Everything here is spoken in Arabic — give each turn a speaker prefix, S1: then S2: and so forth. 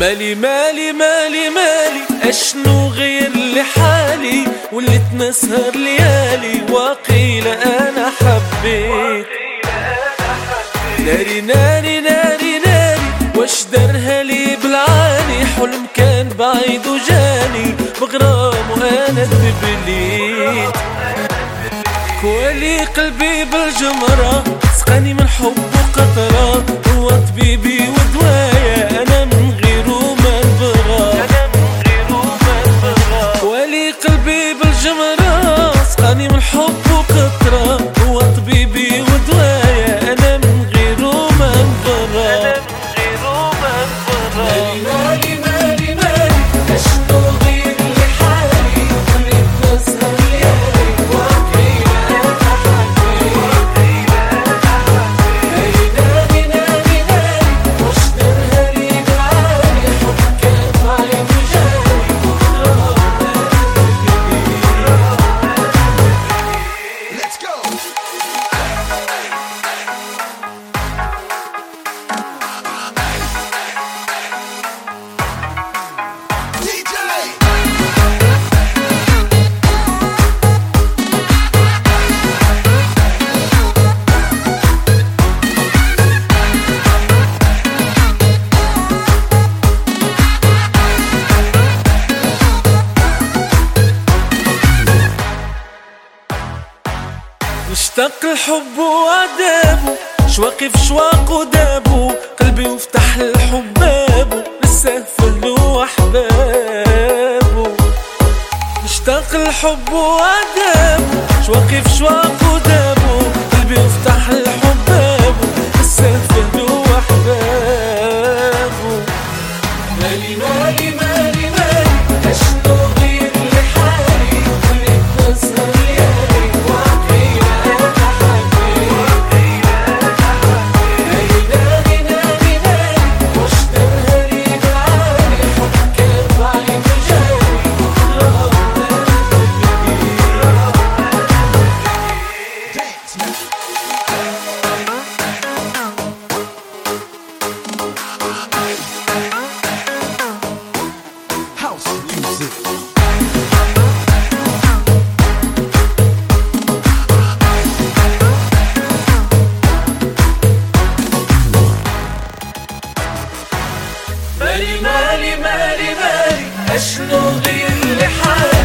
S1: مالي مالي مالي مالي أشنو غير لحالي واللي تنسهر ليالي وقيل أنا حبيت. ناري ناري ناري ناري واش درها لي بالعاني حلم كان بعيد وجاني بغرام وأنا تبليت. كوالي قلبي بالجمرة مشتاق الحب وعذابه شواقي في شواق ودابه قلبي وفتح الحب لسه فلو احبابه مشتاق الحب وعذابه شواقي في شواق مالي مالي مالي مالي. أشنو غير لحالي